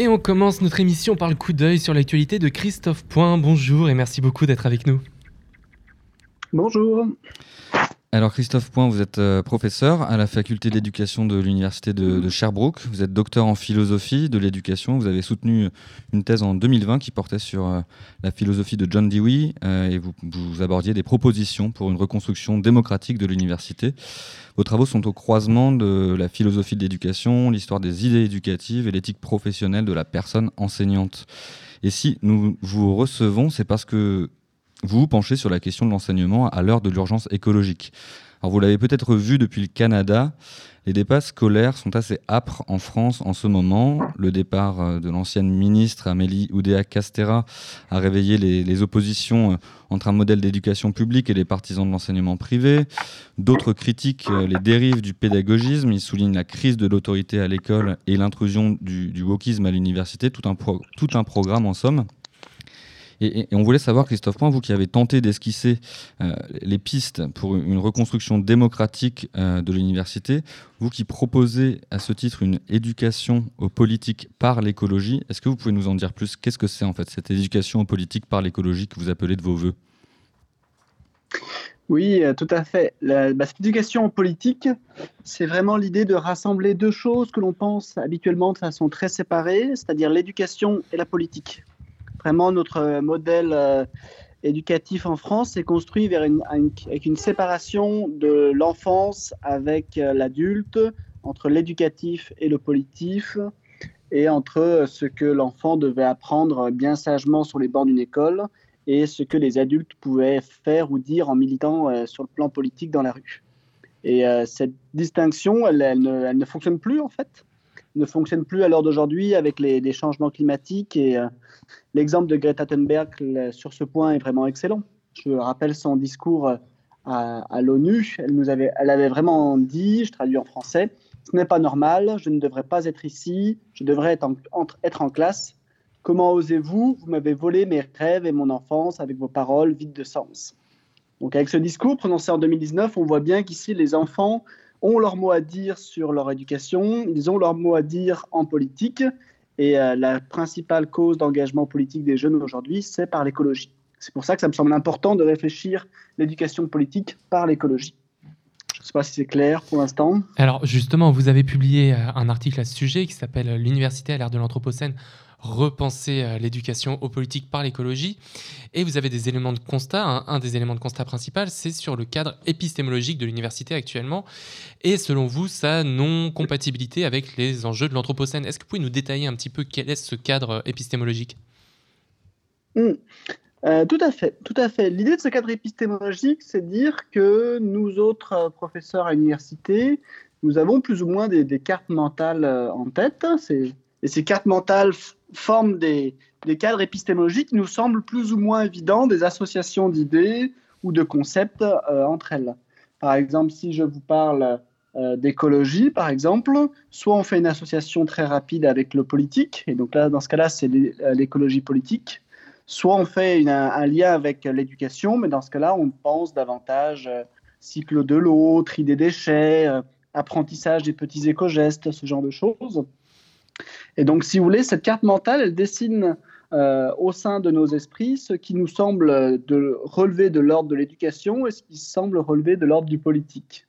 Et on commence notre émission par le coup d'œil sur l'actualité de Christophe Point. Bonjour et merci beaucoup d'être avec nous. Bonjour. Alors Christophe Point, vous êtes euh, professeur à la faculté d'éducation de l'université de, Sherbrooke. Vous êtes docteur en philosophie de l'éducation. Vous avez soutenu une thèse en 2020 qui portait sur euh, la philosophie de John Dewey euh, et vous, vous, abordiez des propositions pour une reconstruction démocratique de l'université. Vos travaux sont au croisement de la philosophie de l'éducation, l'histoire des idées éducatives et l'éthique professionnelle de la personne enseignante. Et si nous vous recevons, c'est parce que vous vous penchez sur la question de l'enseignement à l'heure de l'urgence écologique. Alors vous l'avez peut-être vu depuis le Canada, les débats scolaires sont assez âpres en France en ce moment. Le départ euh, de l'ancienne ministre Amélie Oudéa-Castera a réveillé les, oppositions euh, entre un modèle d'éducation publique et les partisans de l'enseignement privé. D'autres critiquent euh, les dérives du pédagogisme. Ils soulignent la crise de l'autorité à l'école et l'intrusion du, wokisme à l'université. Tout un, tout un programme en somme. Et, on voulait savoir, Christophe Point, vous qui avez tenté d'esquisser euh, les pistes pour une reconstruction démocratique euh, de l'université, vous qui proposez à ce titre une éducation aux politiques par l'écologie, est-ce que vous pouvez nous en dire plus? Qu'est-ce que c'est en fait cette éducation aux politiques par l'écologie que vous appelez de vos voeux? Oui, euh, tout à fait. Bah, cette éducation politique, c'est vraiment l'idée de rassembler deux choses que l'on pense habituellement de façon très séparée, c'est-à-dire l'éducation et la politique. Vraiment, notre modèle euh, éducatif en France est construit avec une séparation de l'enfance avec euh, l'adulte, entre l'éducatif et le politif, et entre ce que l'enfant devait apprendre bien sagement sur les bancs d'une école et ce que les adultes pouvaient faire ou dire en militant euh, sur le plan politique dans la rue. Et cette distinction, ne, elle, ne, fonctionne plus en fait ne fonctionne plus à l'heure d'aujourd'hui avec les, changements climatiques. Et euh, l'exemple de Greta Thunberg sur ce point est vraiment excellent. Je rappelle son discours euh, à, l'ONU. Elle, nous avait, elle avait vraiment dit, je traduis en français, ce n'est pas normal, je ne devrais pas être ici, je devrais être en, être en classe. Comment osez-vous? Vous m'avez volé mes rêves et mon enfance avec vos paroles vides de sens. Donc avec ce discours prononcé en 2019, on voit bien qu'ici, les enfants ont leur mot à dire sur leur éducation, ils ont leur mot à dire en politique. Et euh, la principale cause d'engagement politique des jeunes aujourd'hui, c'est par l'écologie. C'est pour ça que ça me semble important de réfléchir l'éducation politique par l'écologie. Je ne sais pas si c'est clair pour l'instant. Alors justement, vous avez publié euh, un article à ce sujet qui s'appelle L'université à l'ère de l'Anthropocène repenser euh, l'éducation aux politiques par l'écologie. Et vous avez des éléments de constat. Un, des éléments de constat principal, c'est sur le cadre épistémologique de l'université actuellement. Et selon vous, sa non-compatibilité avec les enjeux de l'Anthropocène. Est-ce que vous pouvez nous détailler un petit peu quel est ce cadre épistémologique? Hmm. euh, tout à fait, tout à fait. L'idée de ce cadre épistémologique, c'est de dire que nous autres euh, professeurs à l'université, nous avons plus ou moins des, des cartes mentales en tête. C'est et ces cartes mentales forment des, cadres épistémologiques qui nous semblent plus ou moins évidents, des associations d'idées ou de concepts euh, entre elles. Par exemple, si je vous parle euh, d'écologie, par exemple, soit on fait une association très rapide avec le politique, et donc là, dans ce cas-là, c'est euh, l'écologie politique, soit on fait un lien avec l'éducation, mais dans ce cas-là, on pense davantage cycle de l'eau, tri des déchets, apprentissage des petits éco-gestes, ce genre de choses. Et donc, si vous voulez, cette carte mentale, elle dessine euh, au sein de nos esprits ce qui nous semble relever de l'ordre de l'éducation et ce qui semble relever de l'ordre du politique.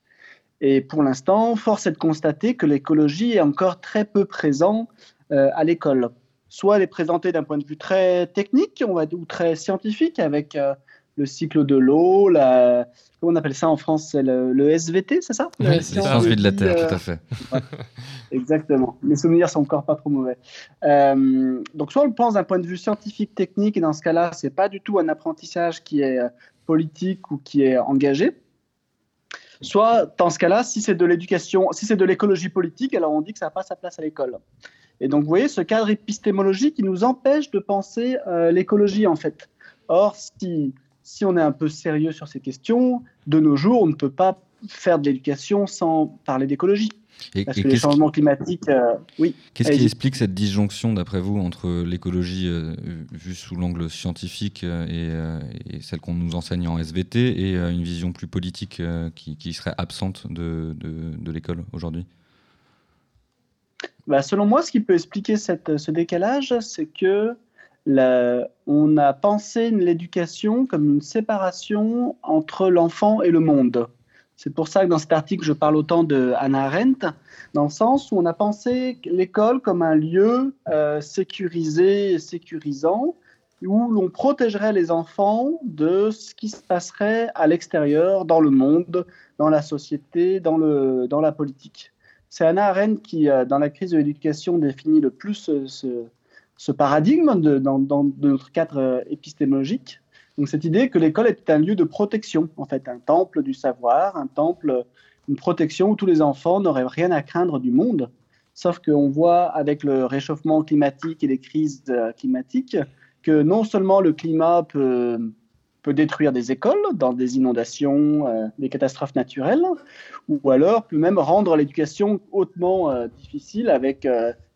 Et pour l'instant, force est de constater que l'écologie est encore très peu présente euh, à l'école. Soit elle est présentée d'un point de vue très technique, ou très scientifique, avec euh, le cycle de l'eau, la... comment on appelle ça en France C'est le, SVT, c'est ça? Oui, c'est sciences de la Terre, tout à fait. Exactement. Mes souvenirs sont encore pas trop mauvais. Euh, donc, soit on le pense d'un point de vue scientifique, technique, et dans ce cas-là, c'est pas du tout un apprentissage qui est euh, politique ou qui est engagé. Soit, dans ce cas-là, si c'est de l'éducation, si c'est de l'écologie politique, alors on dit que ça n'a pas sa place à l'école. Et donc, vous voyez, ce cadre épistémologique qui nous empêche de penser euh, l'écologie, en fait. Or, si si on est un peu sérieux sur ces questions, de nos jours, on ne peut pas faire de l'éducation sans parler d'écologie. parce que les changements climatiques, euh, oui. Qu'est-ce qui explique cette disjonction, d'après vous, entre l'écologie euh, vue sous l'angle scientifique euh, et, celle qu'on nous enseigne en SVT et une vision plus politique qui, serait absente de, de l'école aujourd'hui? Bah, Selon moi, ce qui peut expliquer cette, ce décalage, c'est que on a pensé l'éducation comme une séparation entre l'enfant et le monde. C'est pour ça que dans cet article, je parle autant de Arendt, dans le sens où on a pensé l'école comme un lieu euh, sécurisé et sécurisant, où l'on protégerait les enfants de ce qui se passerait à l'extérieur, dans le monde, dans la société, dans, la politique. C'est Hannah Arendt qui, euh, dans la crise de l'éducation, définit le plus ce, ce paradigme de, dans, notre cadre euh, épistémologique. Donc cette idée que l'école est un lieu de protection, en fait, un temple du savoir, un temple, une protection où tous les enfants n'auraient rien à craindre du monde. Sauf qu'on voit avec le réchauffement climatique et les crises euh, climatiques que non seulement le climat peut, peut détruire des écoles dans des inondations, euh, des catastrophes naturelles, ou alors peut même rendre l'éducation hautement difficile avec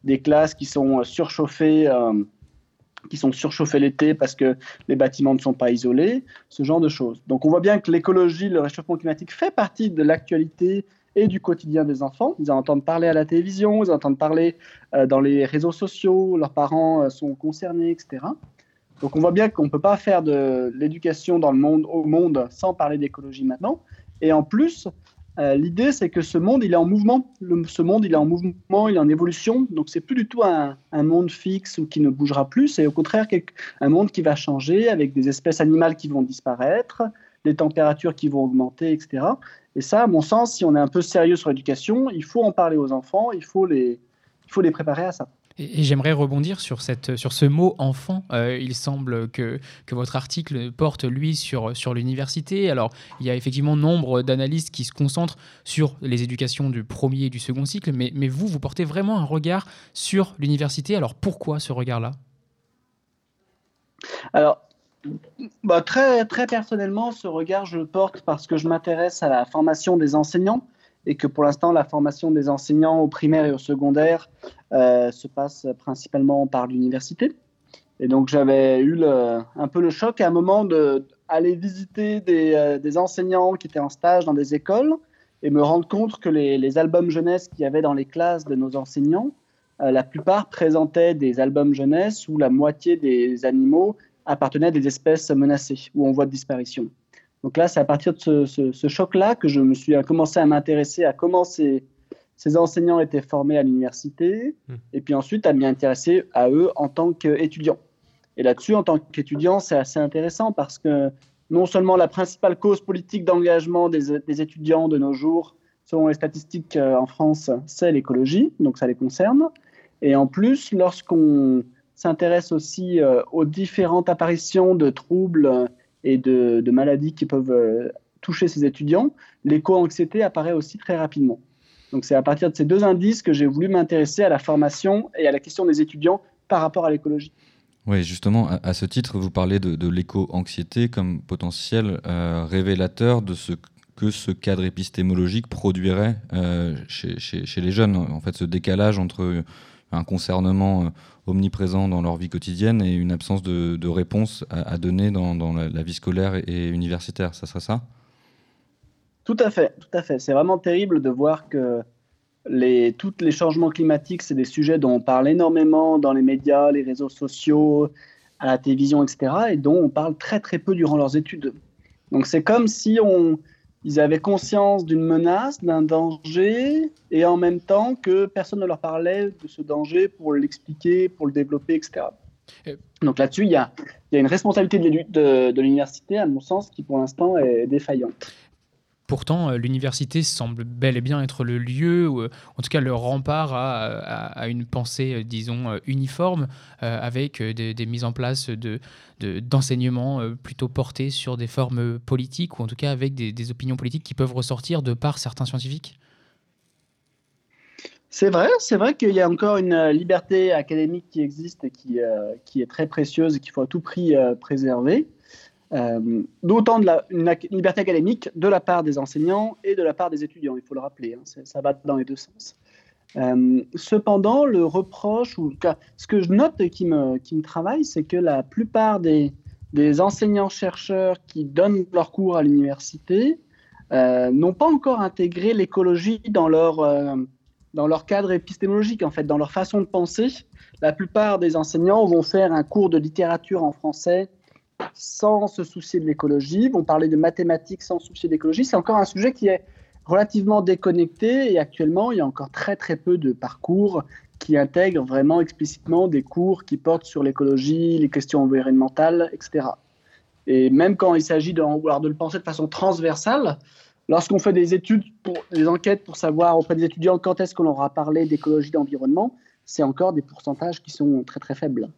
des classes qui sont euh, surchauffées, euh, surchauffées l'été parce que les bâtiments ne sont pas isolés, ce genre de choses. Donc on voit bien que l'écologie, le réchauffement climatique fait partie de l'actualité et du quotidien des enfants. Ils en entendent parler à la télévision, ils en entendent parler euh, dans les réseaux sociaux, leurs parents sont concernés, etc. Donc on voit bien qu'on ne peut pas faire de l'éducation dans le monde, au monde sans parler d'écologie maintenant. Et en plus, euh, l'idée, c'est que ce monde, il est en mouvement. ce monde, il est en mouvement, il est en évolution. Donc, c'est plus du tout un, monde fixe ou qui ne bougera plus. C'est au contraire un monde qui va changer avec des espèces animales qui vont disparaître, des températures qui vont augmenter, etc. Et ça, à mon sens, si on est un peu sérieux sur l'éducation, il faut en parler aux enfants, il faut les, il faut les préparer à ça. Et, j'aimerais rebondir sur, cette, sur ce mot enfant. Euh, il semble que, que votre article porte, lui, sur, sur l'université. Alors, il y a effectivement nombre d'analystes qui se concentrent sur les éducations du premier et du second cycle, mais, mais vous, vous portez vraiment un regard sur l'université. Alors, pourquoi ce regard-là? Alors, bah, très, très personnellement, ce regard, je le porte parce que je m'intéresse à la formation des enseignants et que pour l'instant, la formation des enseignants au primaire et au secondaire euh, se passe principalement par l'université. Et donc, j'avais eu un peu le choc à un moment d'aller visiter euh, des, enseignants qui étaient en stage dans des écoles et me rendre compte que les, albums jeunesse qu'il y avait dans les classes de nos enseignants, euh, la plupart présentaient des albums jeunesse où la moitié des animaux appartenaient à des espèces menacées ou en voie de disparition. Donc là, c'est à partir de ce, choc-là que je me suis commencé à m'intéresser à comment ces, enseignants étaient formés à l'université, hmm. et puis ensuite à m'y intéresser à eux en tant qu'étudiants. Et là-dessus, en tant qu'étudiant, c'est assez intéressant parce que non seulement la principale cause politique d'engagement des, étudiants de nos jours, selon les statistiques euh, en France, c'est l'écologie, donc ça les concerne. Et en plus, lorsqu'on s'intéresse aussi euh, aux différentes apparitions de troubles et de, maladies qui peuvent euh, toucher ces étudiants, l'éco-anxiété apparaît aussi très rapidement. Donc c'est à partir de ces deux indices que j'ai voulu m'intéresser à la formation et à la question des étudiants par rapport à l'écologie. Oui, justement, à, ce titre, vous parlez de, l'éco-anxiété comme potentiel euh, révélateur de ce que ce cadre épistémologique produirait euh, chez, chez, les jeunes. En fait, ce décalage entre un concernement omniprésent dans leur vie quotidienne et une absence de, réponse à, donner dans, la, vie scolaire et, universitaire. Ça serait ça? Tout à fait, tout à fait. C'est vraiment terrible de voir que les, tous les changements climatiques, c'est des sujets dont on parle énormément dans les médias, les réseaux sociaux, à la télévision, etc., et dont on parle très très peu durant leurs études. Donc c'est comme si on, ils avaient conscience d'une menace, d'un danger, et en même temps que personne ne leur parlait de ce danger pour l'expliquer, pour le développer, etc. Donc là-dessus, il y a, une responsabilité de, de l'université, à mon sens, qui pour l'instant est défaillante. Pourtant, euh, l'université semble bel et bien être le lieu, euh, en tout cas le rempart à, une pensée, euh, disons, uniforme, avec des, mises en place de, d'enseignements plutôt portés sur des formes politiques, ou en tout cas avec des, opinions politiques qui peuvent ressortir de par certains scientifiques? C'est vrai, c'est vrai qu'il y a encore une liberté académique qui existe et qui, qui est très précieuse et qu'il faut à tout prix préserver. Euh, d'autant de la une, liberté académique de la part des enseignants et de la part des étudiants, il faut le rappeler, hein, ça va dans les deux sens. Euh, cependant, le reproche, ou ce que je note et qui me, qui me travaille, c'est que la plupart des, des enseignants-chercheurs qui donnent leurs cours à l'université euh, n'ont pas encore intégré l'écologie dans leur, dans leur cadre épistémologique, en fait, dans leur façon de penser. La plupart des enseignants vont faire un cours de littérature en français sans se soucier de l'écologie, vont parler de mathématiques sans se soucier de l'écologie. C'est encore un sujet qui est relativement déconnecté et actuellement, il y a encore très très peu de parcours qui intègrent vraiment explicitement des cours qui portent sur l'écologie, les questions environnementales, etc. Et même quand il s'agit de, de le penser de façon transversale, lorsqu'on fait des études, pour, des enquêtes pour savoir auprès des étudiants quand est-ce qu'on leur a parlé d'écologie, d'environnement, c'est encore des pourcentages qui sont très très faibles.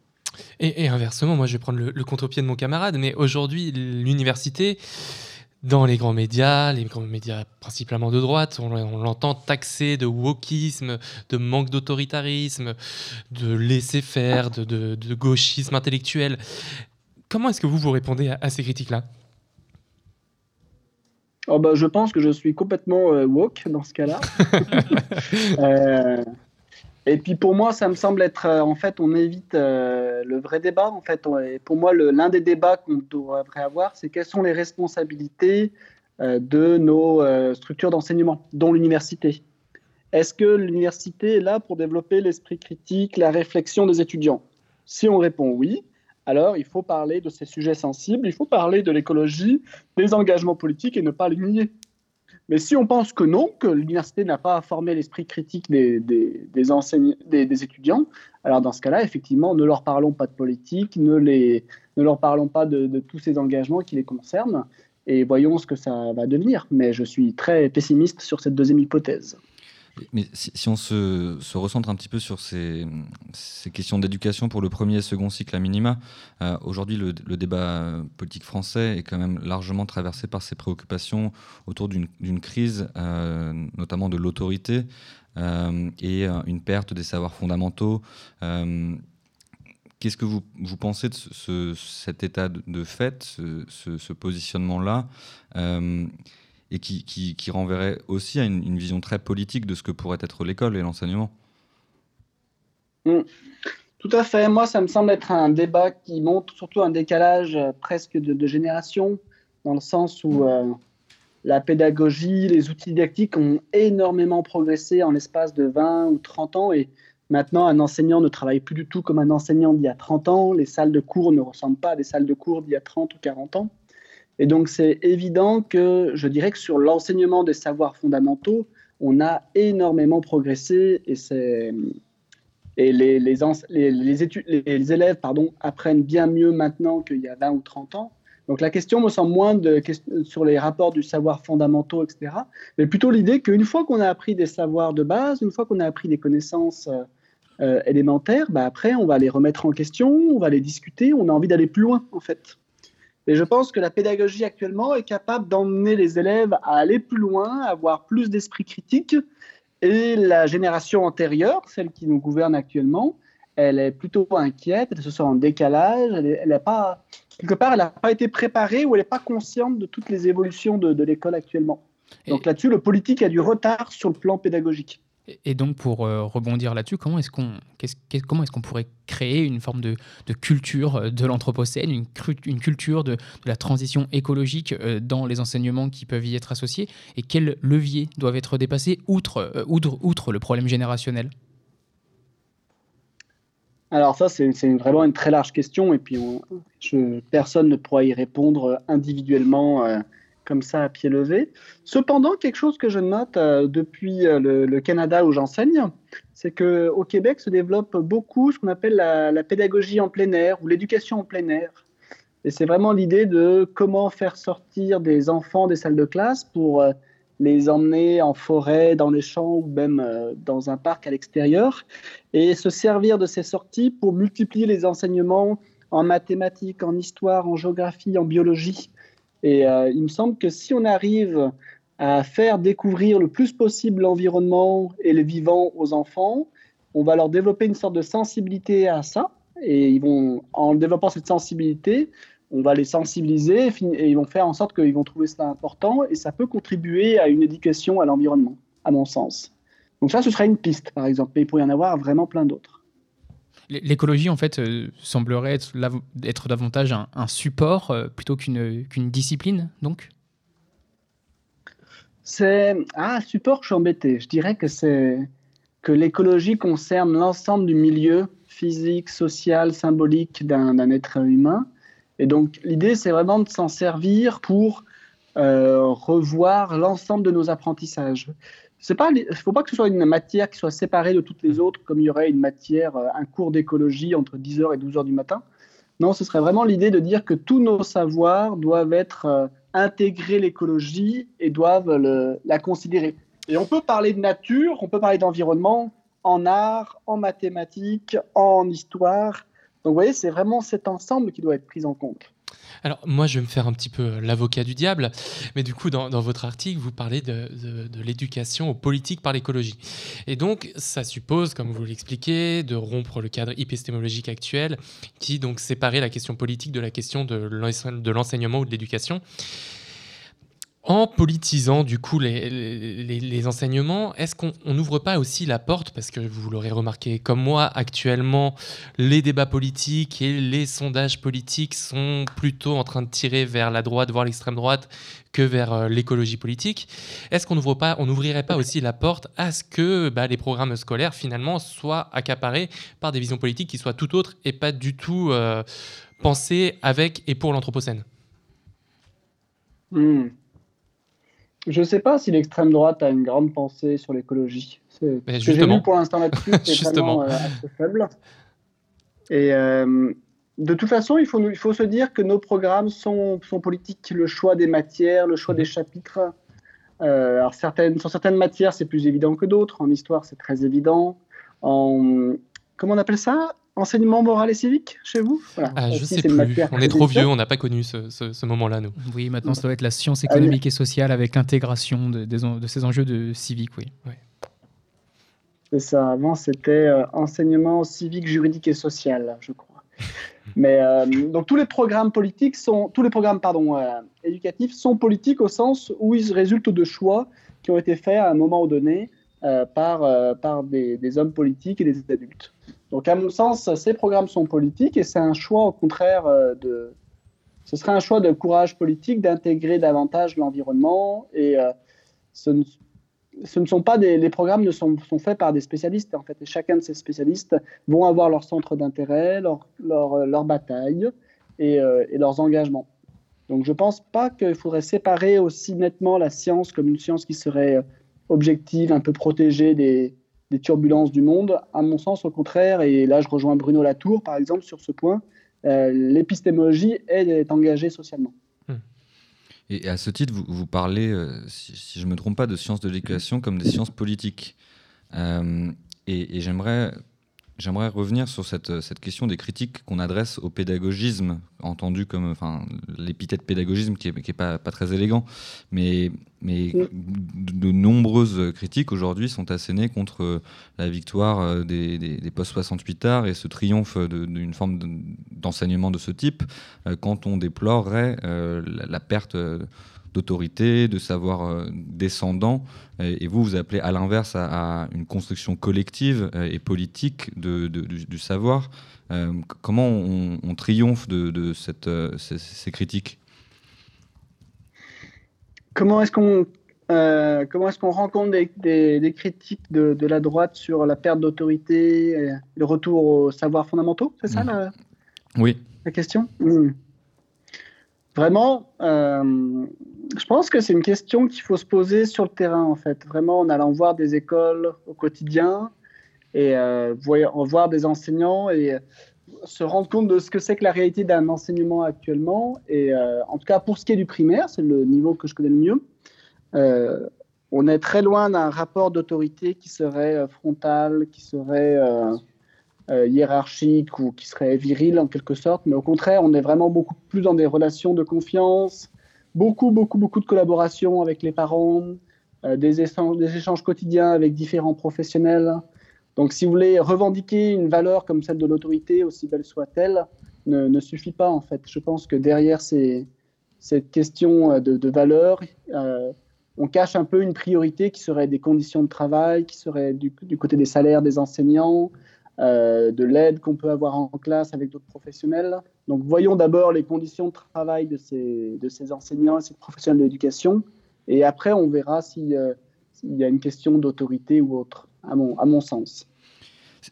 Et, inversement, moi je vais prendre le, le contre-pied de mon camarade, mais aujourd'hui, l'université, dans les grands médias, les grands médias principalement de droite, on, l'entend taxer de wokisme, de manque d'autoritarisme, de laisser-faire, de, gauchisme intellectuel. Comment est-ce que vous vous répondez à, ces critiques-là? Oh bah, Je pense que je suis complètement euh, woke dans ce cas-là. euh, et puis pour moi, ça me semble être, euh, en fait, on évite euh, le vrai débat. En fait, pour moi, l'un des débats qu'on devrait avoir, c'est quelles sont les responsabilités euh, de nos structures d'enseignement, dont l'université. Est-ce que l'université est là pour développer l'esprit critique, la réflexion des étudiants? Si on répond oui, alors il faut parler de ces sujets sensibles, il faut parler de l'écologie, des engagements politiques et ne pas les nier. Mais si on pense que non, que l'université n'a pas formé l'esprit critique des, des, des, étudiants, alors dans ce cas-là, effectivement, ne leur parlons pas de politique, ne, leur parlons pas de, tous ces engagements qui les concernent, et voyons ce que ça va devenir. Mais je suis très pessimiste sur cette deuxième hypothèse. Mais si, on se, recentre un petit peu sur ces, questions d'éducation pour le premier et second cycle à minima, euh, aujourd'hui le, débat politique français est quand même largement traversé par ces préoccupations autour d'une crise, euh, notamment de l'autorité euh, et une perte des savoirs fondamentaux. Qu'est-ce que vous, pensez de cet état de, fait, ce, ce positionnement-là? Et qui, qui, renverrait aussi à une, vision très politique de ce que pourrait être l'école et l'enseignement. Mm. Tout à fait. Moi, ça me semble être un débat qui montre surtout un décalage euh, presque de, génération, dans le sens où euh, la pédagogie, les outils didactiques ont énormément progressé en l'espace de 20 ou 30 ans. Et maintenant, un enseignant ne travaille plus du tout comme un enseignant d'il y a 30 ans. Les salles de cours ne ressemblent pas à des salles de cours d'il y a 30 ou 40 ans. Et donc, c'est évident que je dirais que sur l'enseignement des savoirs fondamentaux, on a énormément progressé et, les, élèves apprennent bien mieux maintenant qu'il y a 20 ou 30 ans. Donc la question me semble moins sur les rapports du savoir fondamentaux, etc., mais plutôt l'idée qu'une fois qu'on a appris des savoirs de base, une fois qu'on a appris des connaissances euh, élémentaires, bah après on va les remettre en question, on va les discuter, on a envie d'aller plus loin en fait. Et je pense que la pédagogie actuellement est capable d'emmener les élèves à aller plus loin, à avoir plus d'esprit critique. Et la génération antérieure, celle qui nous gouverne actuellement, elle est plutôt inquiète, elle se sent en décalage, elle, est, pas, quelque part, elle n'a pas été préparée ou elle n'est pas consciente de toutes les évolutions de, l'école actuellement. Donc là-dessus, le politique a du retard sur le plan pédagogique. Et donc, pour euh, rebondir là-dessus, comment est-ce qu'on comment est qu'on pourrait créer une forme de, culture euh, de l'Anthropocène, une, culture de, la transition écologique euh, dans les enseignements qui peuvent y être associés? Et quels leviers doivent être dépassés outre, outre, outre le problème générationnel? Alors ça, c'est vraiment une très large question et puis personne ne pourra y répondre individuellement comme ça à pied levé. Cependant, quelque chose que je note euh, depuis euh, le, Canada où j'enseigne, c'est qu'au Québec se développe beaucoup ce qu'on appelle la, pédagogie en plein air ou l'éducation en plein air. Et c'est vraiment l'idée de comment faire sortir des enfants des salles de classe pour euh, les emmener en forêt, dans les champs ou même dans un parc à l'extérieur, et se servir de ces sorties pour multiplier les enseignements en mathématiques, en histoire, en géographie, en biologie et euh, il me semble que si on arrive à faire découvrir le plus possible l'environnement et le vivant aux enfants, on va leur développer une sorte de sensibilité à ça. Et en développant cette sensibilité, on va les sensibiliser et ils vont faire en sorte qu'ils vont trouver ça important et ça peut contribuer à une éducation à l'environnement, à mon sens. Donc ça, ce serait une piste, par exemple, mais il pourrait y en avoir vraiment plein d'autres. L'écologie, en fait, euh, semblerait être, davantage un, support euh, plutôt qu'une discipline, donc? C'est. Ah, support, je suis embêté. Je dirais que que l'écologie concerne l'ensemble du milieu physique, social, symbolique d'un être humain. Et donc l'idée, c'est vraiment de s'en servir pour euh, revoir l'ensemble de nos apprentissages. Il ne faut pas que ce soit une matière qui soit séparée de toutes les autres, comme il y aurait une matière, euh, un cours d'écologie entre 10h et 12h du matin. Non, ce serait vraiment l'idée de dire que tous nos savoirs doivent être euh, intégrés l'écologie et doivent la considérer. Et on peut parler de nature, on peut parler d'environnement en art, en mathématiques, en histoire. Donc vous voyez, c'est vraiment cet ensemble qui doit être pris en compte. Alors moi, je vais me faire un petit peu l'avocat du diable, mais du coup, dans, votre article, vous parlez de, l'éducation aux politiques par l'écologie. Et donc, ça suppose, comme vous l'expliquez, de rompre le cadre épistémologique actuel qui donc séparait la question politique de la question de l'enseignement ou de l'éducation. En politisant du coup les, enseignements, est-ce qu'on n'ouvre pas aussi la porte, parce que vous l'aurez remarqué comme moi, actuellement, les débats politiques et les sondages politiques sont plutôt en train de tirer vers la droite, voire l'extrême droite, que vers euh, l'écologie politique. Est-ce qu'on n'ouvrirait pas aussi la porte à ce que bah, les programmes scolaires finalement soient accaparés par des visions politiques qui soient tout autres et pas du tout euh, pensées avec et pour l'Anthropocène? Hmm. Je ne sais pas si l'extrême droite a une grande pensée sur l'écologie. Ce que j'ai vu pour l'instant là-dessus, c'est vraiment euh, assez faible. Et euh, de toute façon, il faut, il faut se dire que nos programmes sont, sont politiques. Le choix des matières, le choix des chapitres. Euh, alors certaines, sur certaines matières, c'est plus évident que d'autres. En histoire, c'est très évident. En, comment on appelle ça? Enseignement moral et civique chez vous? Ah, Je sais plus. On est trop vieux, on n'a pas connu ce, moment-là, nous. Oui, maintenant, ça doit être la science économique et sociale avec l'intégration de, de, ces enjeux de civique, oui. C'est ça. Avant, c'était euh, enseignement civique, juridique et social, je crois. Mais euh, donc tous les programmes politiques sont, tous les programmes pardon, euh, éducatifs sont politiques au sens où ils résultent de choix qui ont été faits à un moment donné par, par des, des hommes politiques et des adultes. Donc, à mon sens, ces programmes sont politiques et c'est un choix, au contraire, euh, de. Ce serait un choix de courage politique d'intégrer davantage l'environnement et euh, ce, ce, ne, sont pas des. Les programmes ne sont, sont, faits par des spécialistes, en fait, et chacun de ces spécialistes vont avoir leur centre d'intérêt, leur, leur, euh, leur, bataille et, et leurs engagements. Donc, je ne pense pas qu'il faudrait séparer aussi nettement la science comme une science qui serait objective, un peu protégée des, des turbulences du monde. À mon sens, au contraire, et là je rejoins Bruno Latour par exemple sur ce point, euh, l'épistémologie est, engagée socialement. Hmm. Et à ce titre, vous, parlez, euh, si, je ne me trompe pas, de sciences de l'éducation comme des sciences politiques. Euh, et j'aimerais J'aimerais revenir sur cette, cette, question des critiques qu'on adresse au pédagogisme, entendu comme enfin, l'épithète pédagogisme qui n'est est pas, pas, très élégant, mais, mais de, nombreuses critiques aujourd'hui sont assénées contre la victoire euh, des, des, des post-68 arts et ce triomphe d'une forme d'enseignement de ce type euh, quand on déplorerait euh, la, perte d'autorité, de savoir euh, descendant. Et, vous, vous appelez à l'inverse à, une construction collective euh, et politique de, du, savoir. Euh, comment on, triomphe de, cette, ces, critiques? Comment est-ce qu'on comment est-ce qu'on rencontre des, des, critiques de, de, la droite sur la perte d'autorité, le retour aux savoirs fondamentaux? C'est ça mmh. la, oui. la question? Mmh. Vraiment, euh, je pense que c'est une question qu'il faut se poser sur le terrain, en fait. Vraiment, en allant voir des écoles au quotidien et euh, voir des enseignants et se rendre compte de ce que c'est que la réalité d'un enseignement actuellement. Et euh, en tout cas, pour ce qui est du primaire, c'est le niveau que je connais le mieux. Euh, on est très loin d'un rapport d'autorité qui serait frontal, qui serait euh, hiérarchique ou qui serait viril en quelque sorte, mais au contraire, on est vraiment beaucoup plus dans des relations de confiance, beaucoup, beaucoup, beaucoup de collaboration avec les parents, euh, des, échanges, des échanges quotidiens avec différents professionnels. Donc, si vous voulez revendiquer une valeur comme celle de l'autorité, aussi belle soit-elle, ne, suffit pas en fait. Je pense que derrière ces, cette question euh, de, valeur, on cache un peu une priorité qui serait des conditions de travail, qui serait du, côté des salaires des enseignants, euh, de l'aide qu'on peut avoir en classe avec d'autres professionnels. Donc voyons d'abord les conditions de travail de ces, de ces enseignants et ces professionnels de l'éducation, et après on verra euh, s'il y a une question d'autorité ou autre. À mon, sens.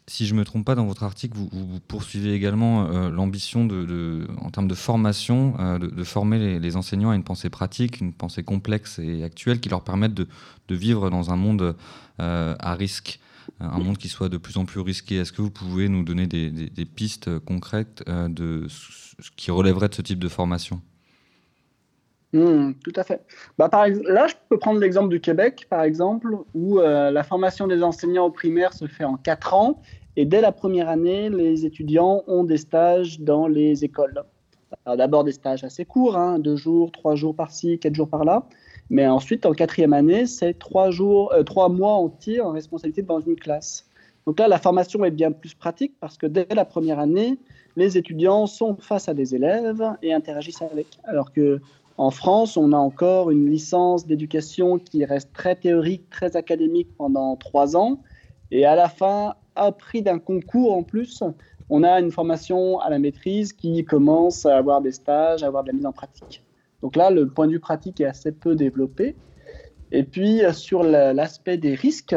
Si je ne me trompe pas, dans votre article, vous, poursuivez également euh, l'ambition, de, en termes de formation, euh, de, former les, enseignants à une pensée pratique, une pensée complexe et actuelle qui leur permette de, vivre dans un monde euh, à risque, un monde qui soit de plus en plus risqué. Est-ce que vous pouvez nous donner des, pistes concrètes de ce qui relèverait de ce type de formation? Hmm, tout à fait. Bah, là, je peux prendre l'exemple du Québec, par exemple, où euh, la formation des enseignants au primaire se fait en quatre ans. Et dès la première année, les étudiants ont des stages dans les écoles. D'abord des stages assez courts, hein, deux jours, trois jours par-ci, quatre jours par-là. Mais ensuite, en quatrième année, c'est trois, jours, euh, mois entiers en responsabilité devant une classe. Donc là, la formation est bien plus pratique parce que dès la première année, les étudiants sont face à des élèves et interagissent avec. Alors que en France, on a encore une licence d'éducation qui reste très théorique, très académique pendant trois ans. Et à la fin, à prix d'un concours en plus, on a une formation à la maîtrise qui commence à avoir des stages, à avoir de la mise en pratique. Donc là, le point de vue pratique est assez peu développé. Et puis, sur l'aspect des risques,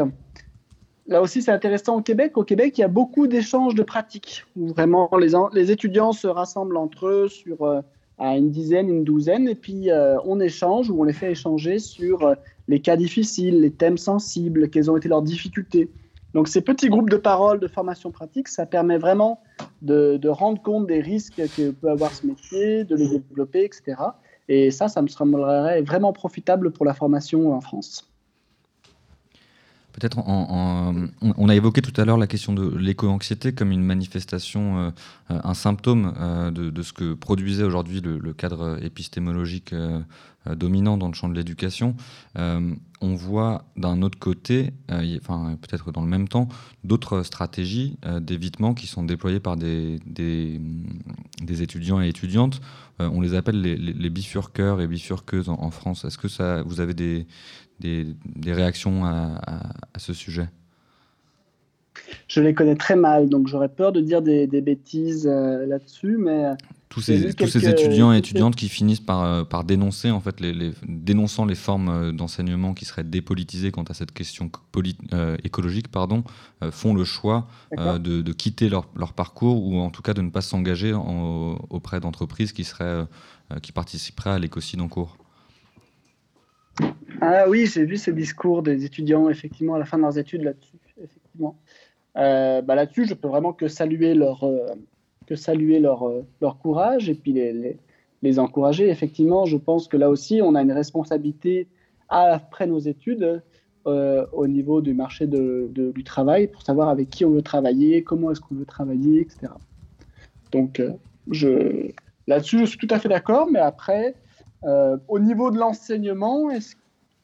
là aussi, c'est intéressant au Québec. Au Québec, il y a beaucoup d'échanges de pratiques où vraiment les, les, étudiants se rassemblent entre eux sur euh, à une dizaine, une douzaine, et puis euh, on échange ou on les fait échanger sur euh, les cas difficiles, les thèmes sensibles, quelles ont été leurs difficultés. Donc ces petits groupes de parole, de formation pratique, ça permet vraiment de, de rendre compte des risques que peut avoir ce métier, de les développer, etc. Et ça, ça me semblerait vraiment profitable pour la formation en France. Peut-être on a évoqué tout à l'heure la question de l'éco-anxiété comme une manifestation, euh, un symptôme euh, de, ce que produisait aujourd'hui le, cadre épistémologique euh, dominant dans le champ de l'éducation. on voit d'un autre côté, enfin peut-être dans le même temps, d'autres stratégies d'évitement qui sont déployées par des, des, étudiants et étudiantes. on les appelle les, bifurqueurs et bifurqueuses en, en France. Est-ce que ça, vous avez des, des, réactions à, ce sujet? Je les connais très mal, donc j'aurais peur de dire des, bêtises euh, là-dessus, mais euh, tous ces, tous ces étudiants et étudiantes qui finissent par, euh, par dénoncer, en fait, les, dénonçant les formes d'enseignement qui seraient dépolitisées quant à cette question écologique, pardon, font le choix de, de, quitter leur, leur, parcours ou en tout cas de ne pas s'engager auprès d'entreprises qui, seraient, qui participeraient à l'écocide en cours. Ah oui, j'ai vu ces discours des étudiants, effectivement, à la fin de leurs études là-dessus. Effectivement. Euh, bah, là-dessus, je peux vraiment que saluer leur, euh, que saluer leur, euh, leur courage et puis les, les, encourager. Effectivement, je pense que là aussi, on a une responsabilité après nos études au niveau du marché de, du travail pour savoir avec qui on veut travailler, comment est-ce qu'on veut travailler, etc. Donc, là-dessus, je suis tout à fait d'accord, mais après, au niveau de l'enseignement, est-ce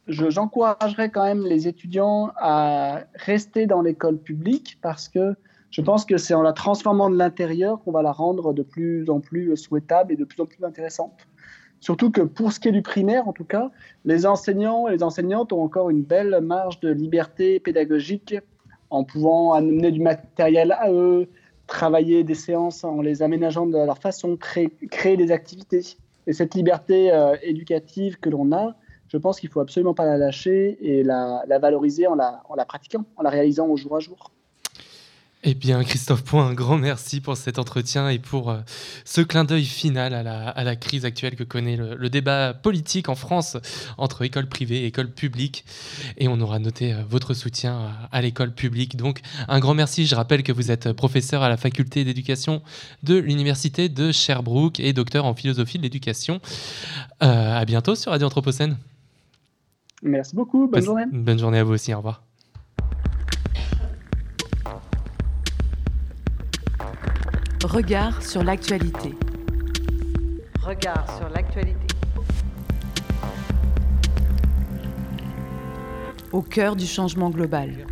j'encouragerais quand même les étudiants à rester dans l'école publique parce que je pense que c'est en la transformant de l'intérieur qu'on va la rendre de plus en plus souhaitable et de plus en plus intéressante. Surtout que pour ce qui est du primaire, en tout cas, les enseignants et les enseignantes ont encore une belle marge de liberté pédagogique en pouvant amener du matériel à eux, travailler des séances en les aménageant de leur façon, créer, des activités. Et cette liberté euh, éducative que l'on a, je pense qu'il faut absolument pas la lâcher et la, valoriser en la, pratiquant, en la réalisant au jour à jour. Eh bien, Christophe Point, un grand merci pour cet entretien et pour euh, ce clin d'œil final à la, à la, crise actuelle que connaît le, débat politique en France entre école privée et école publique. Et on aura noté euh, votre soutien à, l'école publique. Donc, un grand merci. Je rappelle que vous êtes professeur à la faculté d'éducation de l'Université de Sherbrooke et docteur en philosophie de l'éducation. Euh, à bientôt sur Radio Anthropocène. Merci beaucoup. Bonne journée. Bonne journée à vous aussi. Au revoir. Regard sur l'actualité. Regard sur l'actualité. Au cœur du changement global.